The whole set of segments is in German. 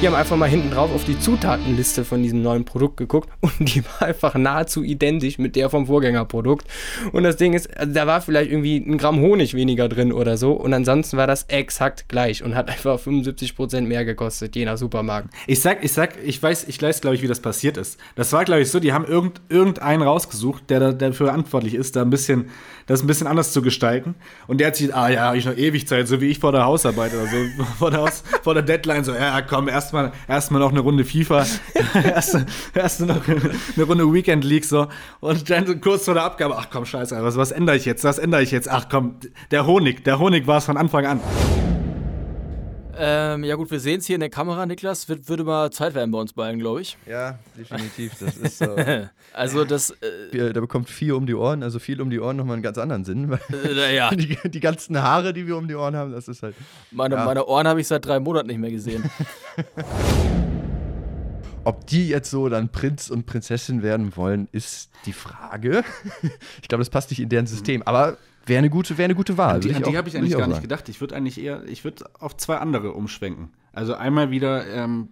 Die haben einfach mal hinten drauf auf die Zutatenliste von diesem neuen Produkt geguckt und die war einfach nahezu identisch mit der vom Vorgängerprodukt. Und das Ding ist, also da war vielleicht irgendwie ein Gramm Honig weniger drin oder so und ansonsten war das exakt gleich und hat einfach 75% mehr gekostet, je nach Supermarkt. Ich sag, ich sag, ich weiß, ich weiß, glaube ich, wie das passiert ist. Das war, glaube ich, so, die haben irgend, irgendeinen rausgesucht, der dafür verantwortlich ist, da ein bisschen, das ein bisschen anders zu gestalten. Und der hat sich, ah ja, ich noch ewig Zeit, so wie ich vor der Hausarbeit oder so, vor der, Haus, vor der Deadline, so, ja, komm, erstmal erst noch eine Runde FIFA, erst, erst noch eine Runde Weekend League, so. Und dann kurz vor der Abgabe, ach komm, scheiße, was, was ändere ich jetzt, was ändere ich jetzt? Ach komm, der Honig, der Honig war es von Anfang an. Ähm, ja gut, wir sehen es hier in der Kamera, Niklas. Wird, würde mal Zeit werden bei uns beiden, glaube ich. Ja, definitiv. Das ist so. also das. Äh, da bekommt viel um die Ohren, also viel um die Ohren nochmal einen ganz anderen Sinn. Äh, ja. Die, die, ganzen Haare, die wir um die Ohren haben, das ist halt. Meine, ja. meine Ohren habe ich seit drei Monaten nicht mehr gesehen. Ob die jetzt so dann Prinz und Prinzessin werden wollen, ist die Frage. ich glaube, das passt nicht in deren System. Aber Wäre eine gute, wäre eine gute Wahl. An die, die habe ich eigentlich gar nicht gedacht. Ich würde eigentlich eher, ich würde auf zwei andere umschwenken. Also einmal wieder ähm,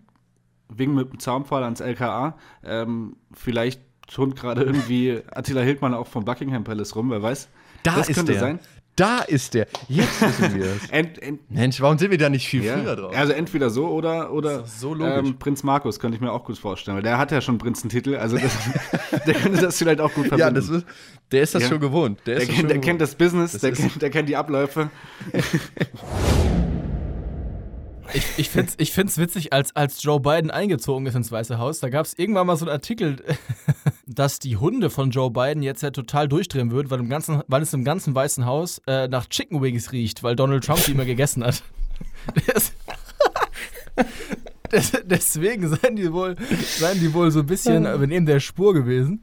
wegen mit dem Zaunpfahl ans LKA. Ähm, vielleicht turnt gerade irgendwie Attila Hildmann auch vom Buckingham Palace rum, wer weiß. Da das ist könnte der. sein. Da ist der. Jetzt wissen wir es. ent, ent, Mensch, warum sind wir da nicht viel ja, früher drauf? Also entweder so oder, oder so ähm, Prinz Markus könnte ich mir auch gut vorstellen. Weil der hat ja schon einen Prinzentitel, also das, der könnte das vielleicht auch gut verbinden. Ja, das ist, der ist das ja. schon gewohnt. Der, der, kennt, der gewohnt. kennt, das Business, das der, kennt, der kennt die Abläufe. Ich, ich finde es ich find's witzig, als, als Joe Biden eingezogen ist ins Weiße Haus, da gab es irgendwann mal so einen Artikel, dass die Hunde von Joe Biden jetzt ja total durchdrehen würden, weil, im ganzen, weil es im ganzen Weißen Haus äh, nach Chicken Wings riecht, weil Donald Trump die immer gegessen hat. Des, deswegen seien die, wohl, seien die wohl so ein bisschen neben der Spur gewesen.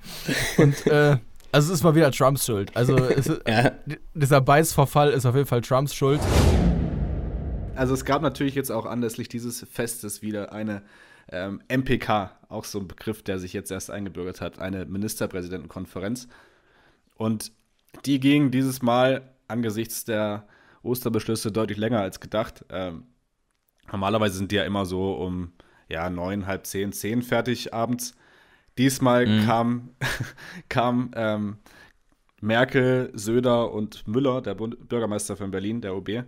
Und äh, also es ist mal wieder Trumps Schuld. Also es, ja. dieser Beißverfall ist auf jeden Fall Trumps Schuld. Also es gab natürlich jetzt auch anlässlich dieses Festes wieder eine ähm, MPK, auch so ein Begriff, der sich jetzt erst eingebürgert hat, eine Ministerpräsidentenkonferenz. Und die ging dieses Mal angesichts der Osterbeschlüsse deutlich länger als gedacht. Ähm, normalerweise sind die ja immer so um ja, neun, halb zehn, zehn fertig abends. Diesmal mhm. kam, kam ähm, Merkel, Söder und Müller, der Bund Bürgermeister von Berlin, der OB,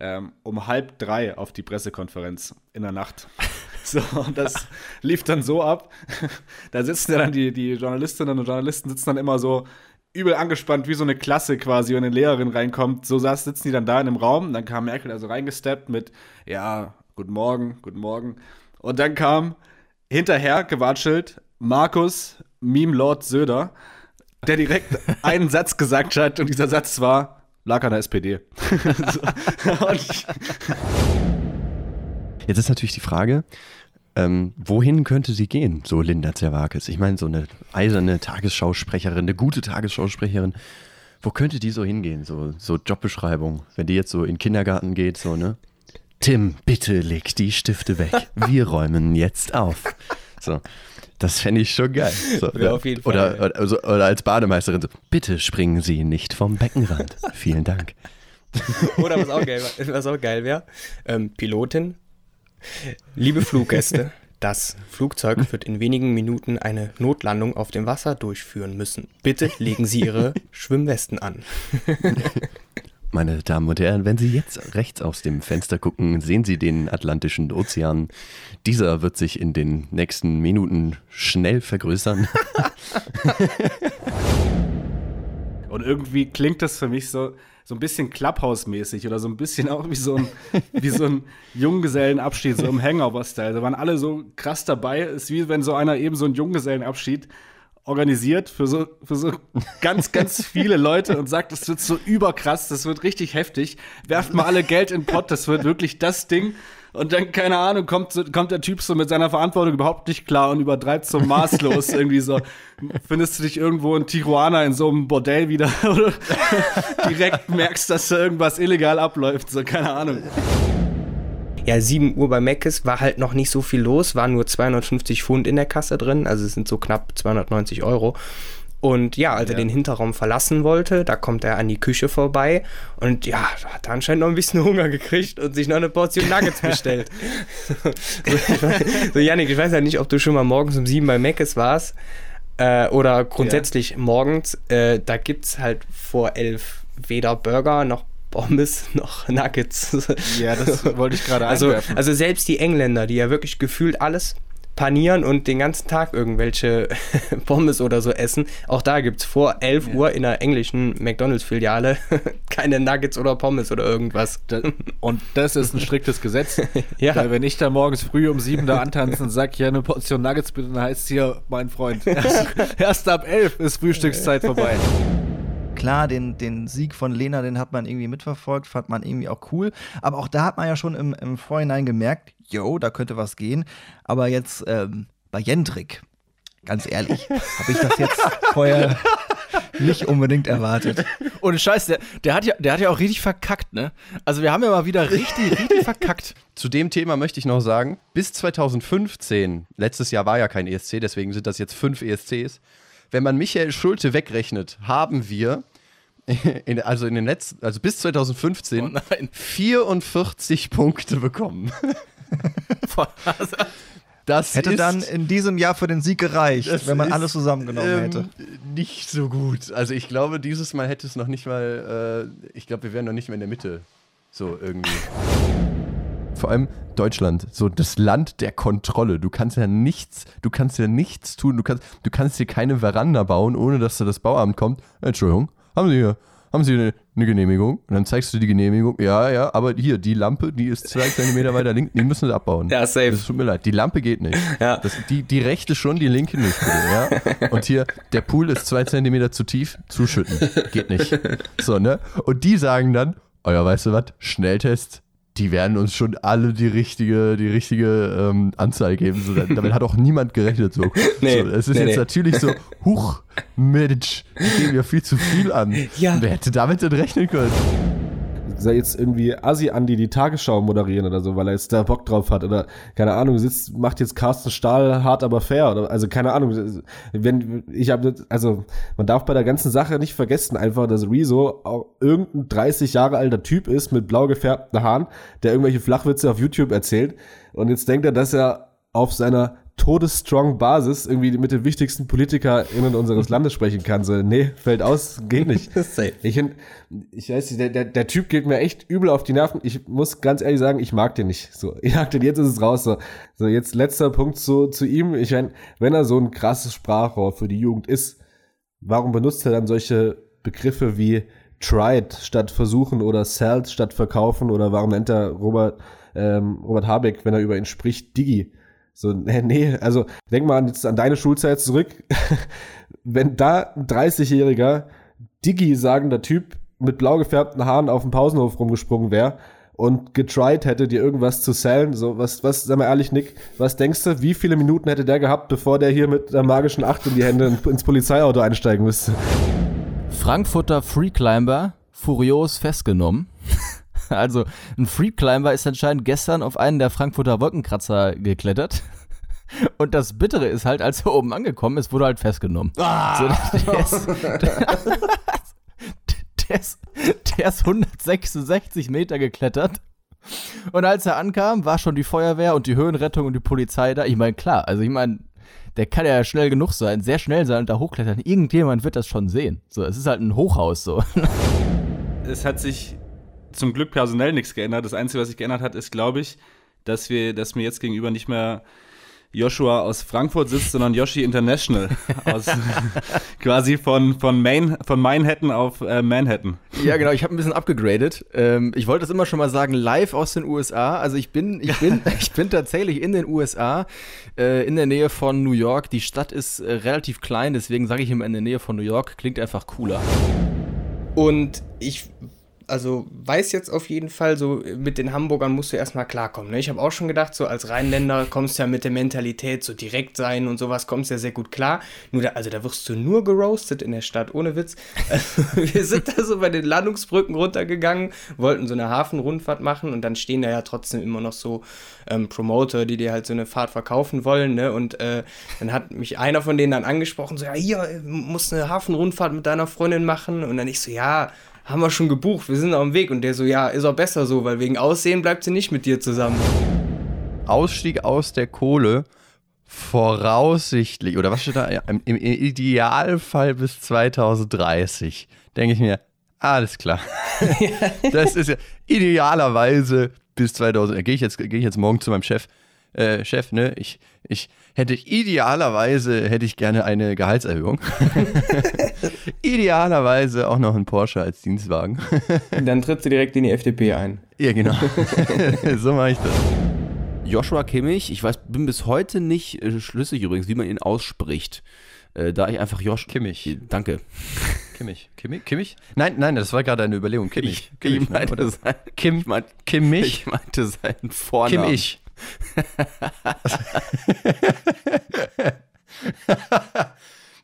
ähm, um halb drei auf die Pressekonferenz in der Nacht. So, und das lief dann so ab. Da sitzen ja dann die, die Journalistinnen und Journalisten sitzen dann immer so übel angespannt, wie so eine Klasse quasi, wenn eine Lehrerin reinkommt. So saß, sitzen die dann da in einem Raum. Dann kam Merkel also reingesteppt mit, ja, guten Morgen, guten Morgen. Und dann kam hinterher gewatschelt Markus Meme Lord Söder, der direkt einen Satz gesagt hat und dieser Satz war, lag an der SPD. Jetzt ist natürlich die Frage, ähm, wohin könnte sie gehen, so Linda Zerwakis? Ich meine, so eine eiserne Tagesschausprecherin, eine gute Tagesschausprecherin, wo könnte die so hingehen? So, so Jobbeschreibung, wenn die jetzt so in den Kindergarten geht, so, ne? Tim, bitte leg die Stifte weg. Wir räumen jetzt auf. So. Das fände ich schon geil. So, ja, auf jeden Fall. Oder, oder, also, oder, als Bademeisterin so, bitte springen Sie nicht vom Beckenrand. Vielen Dank. oder was auch geil, was auch geil wäre, ähm, Pilotin, liebe Fluggäste, das Flugzeug wird in wenigen Minuten eine Notlandung auf dem Wasser durchführen müssen. Bitte legen Sie Ihre Schwimmwesten an. Meine Damen und Herren, wenn Sie jetzt rechts aus dem Fenster gucken, sehen Sie den Atlantischen Ozean. Dieser wird sich in den nächsten Minuten schnell vergrößern. und irgendwie klingt das für mich so, so ein bisschen Clubhouse-mäßig oder so ein bisschen auch wie so ein, wie so ein Junggesellenabschied, so im Hangover-Style. Da waren alle so krass dabei. Ist wie wenn so einer eben so einen Junggesellenabschied organisiert für so, für so ganz, ganz viele Leute und sagt, das wird so überkrass, das wird richtig heftig. Werft mal alle Geld in den Pott, das wird wirklich das Ding. Und dann, keine Ahnung, kommt, kommt der Typ so mit seiner Verantwortung überhaupt nicht klar und übertreibt so maßlos irgendwie so. Findest du dich irgendwo in Tijuana in so einem Bordell wieder oder direkt merkst, dass da irgendwas illegal abläuft, so, keine Ahnung ja, 7 Uhr bei Meckes war halt noch nicht so viel los, waren nur 250 Pfund in der Kasse drin, also es sind so knapp 290 Euro. Und ja, als er Ja. den Hinterraum verlassen wollte, da kommt er an die Küche vorbei und ja, da hat er anscheinend noch ein bisschen Hunger gekriegt und sich noch eine Portion Nuggets bestellt. so, ich weiß, so, Janik, ich weiß ja nicht, ob du schon mal morgens um sieben bei Meckes warst äh, oder grundsätzlich morgens. Äh, da gibt es halt vor elf weder Burger noch Pommes noch Nuggets. Ja, das wollte ich gerade Also, einwerfen. also selbst die Engländer, die ja wirklich gefühlt alles panieren und den ganzen Tag irgendwelche Pommes oder so essen, auch da gibt es vor 11 Uhr in der englischen McDonalds-Filiale keine Nuggets oder Pommes oder irgendwas. Und das ist ein striktes Gesetz. Ja. Weil wenn ich da morgens früh um sieben da antanze und sag, ja, eine Portion Nuggets bitte, dann heißt es hier, mein Freund, erst, erst ab elf ist Frühstückszeit vorbei. Klar, den, den Sieg von Lena, den hat man irgendwie mitverfolgt, fand man irgendwie auch cool. Aber auch da hat man ja schon im, im Vorhinein gemerkt, yo, da könnte was gehen. Aber jetzt ähm, bei Jendrik, ganz ehrlich, habe ich das jetzt vorher nicht unbedingt erwartet. Ohne Scheiß, der, der, hat ja, der hat ja auch richtig verkackt, ne? Also wir haben ja mal wieder richtig, richtig verkackt. Zu dem Thema möchte ich noch sagen, bis 2015, letztes Jahr war ja kein ESC, deswegen sind das jetzt fünf ESCs. Wenn man Michael Schulte wegrechnet, haben wir, in, also in den letzten, also bis 2015, Oh nein. 44 Punkte bekommen. Das Hätte ist, dann in diesem Jahr für den Sieg gereicht, wenn man ist, alles zusammengenommen ähm, hätte. Nicht so gut. Also ich glaube, dieses Mal hätte es noch nicht mal, äh, ich glaube, wir wären noch nicht mehr in der Mitte. So irgendwie. Vor allem Deutschland, so das Land der Kontrolle. Du kannst ja nichts, du kannst ja nichts tun. Du kannst, du kannst hier keine Veranda bauen, ohne dass da das Bauamt kommt. Entschuldigung, haben Sie hier, haben Sie eine, eine Genehmigung? Und dann zeigst du die Genehmigung. Ja, ja, aber hier, die Lampe, die ist zwei Zentimeter weiter links, die müssen Sie abbauen. Ja, safe. Das tut mir leid, die Lampe geht nicht. Ja. Das, die, die rechte schon, die linke nicht, bitte, ja. Und hier, der Pool ist zwei Zentimeter zu tief, zuschütten. Geht nicht. So, ne? Und die sagen dann, ja, weißt du was, Schnelltest, die werden uns schon alle die richtige, die richtige ähm, Anzahl geben. So, da- damit hat auch niemand gerechnet. So. Nee, so, es ist nee, jetzt nee. natürlich so, huch, Mensch, die geben ja viel zu viel an. Ja. Wer hätte damit denn rechnen können? Soll jetzt irgendwie Asi Andi die Tagesschau moderieren oder so, weil er jetzt da Bock drauf hat oder keine Ahnung, sitzt, macht jetzt Carsten Stahl hart aber fair oder also keine Ahnung, wenn ich habe also man darf bei der ganzen Sache nicht vergessen einfach, dass Rezo auch irgendein 30 Jahre alter Typ ist mit blau gefärbten Haaren, der irgendwelche Flachwitze auf YouTube erzählt und jetzt denkt er, dass er auf seiner todesstrong Basis irgendwie mit den wichtigsten PolitikerInnen unseres Landes sprechen kann. So, nee, fällt aus, geht nicht. Ich, ich weiß nicht, der, der, der Typ geht mir echt übel auf die Nerven. Ich muss ganz ehrlich sagen, ich mag den nicht. So, ich mag den, jetzt ist es raus. So, so jetzt letzter Punkt zu, zu ihm. Ich mein, wenn er so ein krasses Sprachrohr für die Jugend ist, warum benutzt er dann solche Begriffe wie tried statt versuchen oder sold statt verkaufen oder warum nennt er Robert, ähm, Robert Habeck, wenn er über ihn spricht, Digi? So, nee, nee, also denk mal jetzt an deine Schulzeit zurück. wenn da ein 30-jähriger Digi sagender Typ mit blau gefärbten Haaren auf dem Pausenhof rumgesprungen wäre und getried hätte, dir irgendwas zu sellen, so, was, was, sag mal ehrlich, Nick, was denkst du, wie viele Minuten hätte der gehabt, bevor der hier mit der magischen Acht in die Hände in- ins Polizeiauto einsteigen müsste? Frankfurter Freeclimber furios festgenommen. Also ein Freeclimber ist anscheinend gestern auf einen der Frankfurter Wolkenkratzer geklettert. Und das Bittere ist halt, als er oben angekommen ist, wurde er halt festgenommen. So, der, ist, der, ist, der ist 166 Meter geklettert. Und als er ankam, war schon die Feuerwehr und die Höhenrettung und die Polizei da. Ich meine, klar, also ich meine, der kann ja schnell genug sein, sehr schnell sein und da hochklettern. Irgendjemand wird das schon sehen. So, es ist halt ein Hochhaus so. es hat sich zum Glück personell nichts geändert. Das Einzige, was sich geändert hat, ist, glaube ich, dass wir, dass mir jetzt gegenüber nicht mehr Joshua aus Frankfurt sitzt, sondern Yoshi International. aus, quasi von, von, Main, von Manhattan auf äh, Manhattan. Ja, genau, ich habe ein bisschen abgegradet. Ähm, ich wollte das immer schon mal sagen, live aus den USA. Also ich bin, ich bin, ich bin tatsächlich in den USA, äh, in der Nähe von New York. Die Stadt ist äh, relativ klein, deswegen sage ich immer in der Nähe von New York. Klingt einfach cooler. Und ich also weiß jetzt auf jeden Fall, so mit den Hamburgern musst du erstmal klarkommen. Ne? Ich habe auch schon gedacht, so als Rheinländer kommst du ja mit der Mentalität so direkt sein und sowas kommst ja sehr gut klar. Nur da, also da wirst du nur geroastet in der Stadt, ohne Witz. wir sind da so bei den Landungsbrücken runtergegangen, wollten so eine Hafenrundfahrt machen und dann stehen da ja trotzdem immer noch so ähm, Promoter, die dir halt so eine Fahrt verkaufen wollen. Ne? Und äh, dann hat mich einer von denen dann angesprochen, so, ja, hier, musst eine Hafenrundfahrt mit deiner Freundin machen. Und dann ich so, ja, haben wir schon gebucht, wir sind auf dem Weg. Und der so, ja, ist auch besser so, weil wegen Aussehen bleibt sie nicht mit dir zusammen. Ausstieg aus der Kohle voraussichtlich, oder was steht da? Im, im Idealfall bis 2030. Denke ich mir, alles klar. das ist ja idealerweise bis 2000. Gehe ich, jetzt, geh ich jetzt morgen zu meinem Chef. Äh, Chef, ne, ich, ich hätte idealerweise hätte ich gerne eine Gehaltserhöhung. idealerweise auch noch einen Porsche als Dienstwagen. Dann tritt du direkt in die FDP ein. Ja, genau. so mache ich das. Joshua Kimmich, ich weiß, bin bis heute nicht äh, schlüssig übrigens, wie man ihn ausspricht. Äh, da ich einfach Josh. Kimmich. Danke. Kimmich. Kimmich? Kimmich? Nein, nein, das war gerade eine Überlegung. Kimmich. Ich, Kimmich ich meinte ne? sein, Kim, ich meinte, Kimmich? ich meinte seinen Vornamen. Kimmich.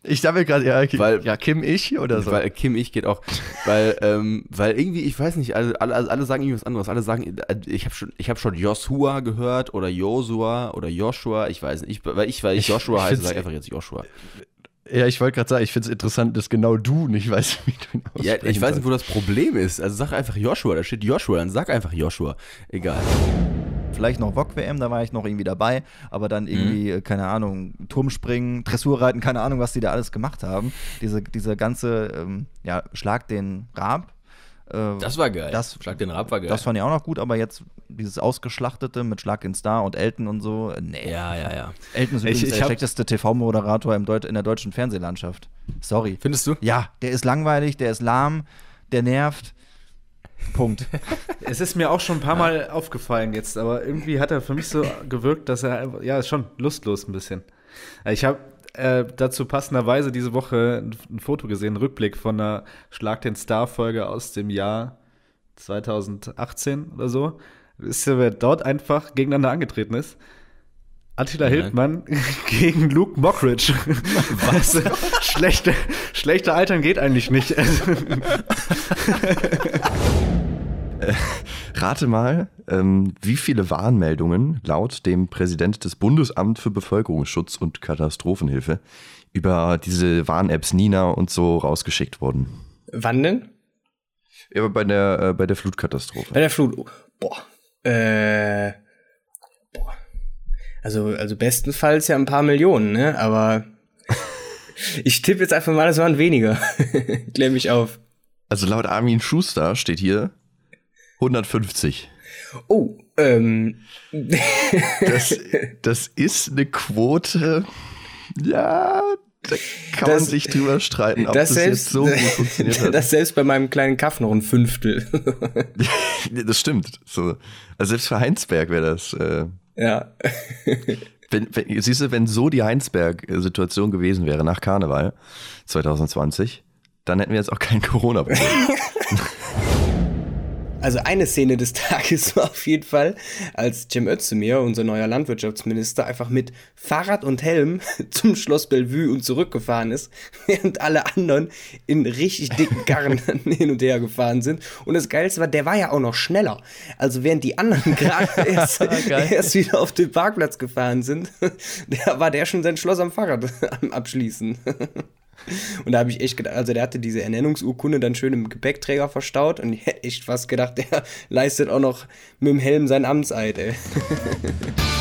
Ich dachte gerade, ja, Kim, Weil- ja, Kim ich oder so. Weil Kim ich geht auch, weil, ähm, weil irgendwie, ich weiß nicht, alle, alle, alle sagen irgendwie was anderes. Alle sagen, äh, ich habe schon, ich habe schon Joshua gehört oder Josua oder Joshua, ich weiß nicht, ich, weil ich, weil ich Joshua ich heiße, sage einfach jetzt Joshua. ja, ich wollte gerade sagen, ich finde es interessant, dass genau du nicht weißt, wie du ihn Ja, ich weiß nicht, wo das Problem ist. Also sag einfach Joshua, da steht Joshua, dann sag einfach Joshua. Egal. Vielleicht noch VOG-WM, da war ich noch irgendwie dabei, aber dann irgendwie, äh, keine Ahnung, Turmspringen, Dressurreiten, keine Ahnung, was die da alles gemacht haben. Diese, diese ganze, ähm, ja, Schlag den Rab. äh, Das war geil. Das, Schlag den Rab war geil. Das fand ich auch noch gut, aber jetzt dieses Ausgeschlachtete mit Schlag den Star und Elton und so, äh, nee. ja, ja, ja. Elton ist Ich- übrigens ich der hab- schlechteste TV-Moderator in der deutschen Fernsehlandschaft. Sorry. Findest du? Ja, der ist langweilig, der ist lahm, der nervt. Punkt. Es ist mir auch schon ein paar Mal aufgefallen jetzt, aber irgendwie hat er für mich so gewirkt, dass er, einfach- ja, ist schon lustlos ein bisschen. Ich habe äh, dazu passenderweise diese Woche ein, ein Foto gesehen, einen Rückblick von einer Schlag den Star-Folge aus dem Jahr 2018 oder so. Wisst ihr, wer dort einfach gegeneinander angetreten ist? Attila Ja. Hildmann gegen Luke Mockridge. Was? schlechter, schlechter Altern geht eigentlich nicht. Also, Rate mal, ähm, wie viele Warnmeldungen laut dem Präsident des Bundesamt für Bevölkerungsschutz und Katastrophenhilfe über diese Warn-Apps Nina und so rausgeschickt wurden. Wann denn? Ja, bei der, äh, bei der Flutkatastrophe. Bei der Flut. Oh, boah. Äh. Also, also bestenfalls ja ein paar Millionen, ne? Aber ich tippe jetzt einfach mal, das waren weniger. Klär mich auf. Also laut Armin Schuster steht hier 150. Oh, ähm. Das, das ist eine Quote, ja, da kann Das- man sich drüber streiten, ob das das, selbst, jetzt so gut funktioniert hat. das selbst bei meinem kleinen Kaff noch ein Fünftel. das stimmt. So. Also selbst für Heinsberg wäre das. Äh, ja. wenn, wenn, siehst du, wenn so die Heinsberg-Situation gewesen wäre nach Karneval 2020, dann hätten wir jetzt auch kein Corona-Problem. Also eine Szene des Tages war auf jeden Fall, als Cem Özdemir, unser neuer Landwirtschaftsminister, einfach mit Fahrrad und Helm zum Schloss Bellevue und zurückgefahren ist, während alle anderen in richtig dicken Karren hin und her gefahren sind. Und das Geilste war, der war ja auch noch schneller. Also während die anderen gerade erst, erst wieder auf den Parkplatz gefahren sind, der war der schon sein Schloss am Fahrrad am Abschließen. Und da habe ich echt gedacht, also der hatte diese Ernennungsurkunde dann schön im Gepäckträger verstaut und ich hätte echt fast gedacht, der leistet auch noch mit dem Helm seinen Amtseid, ey.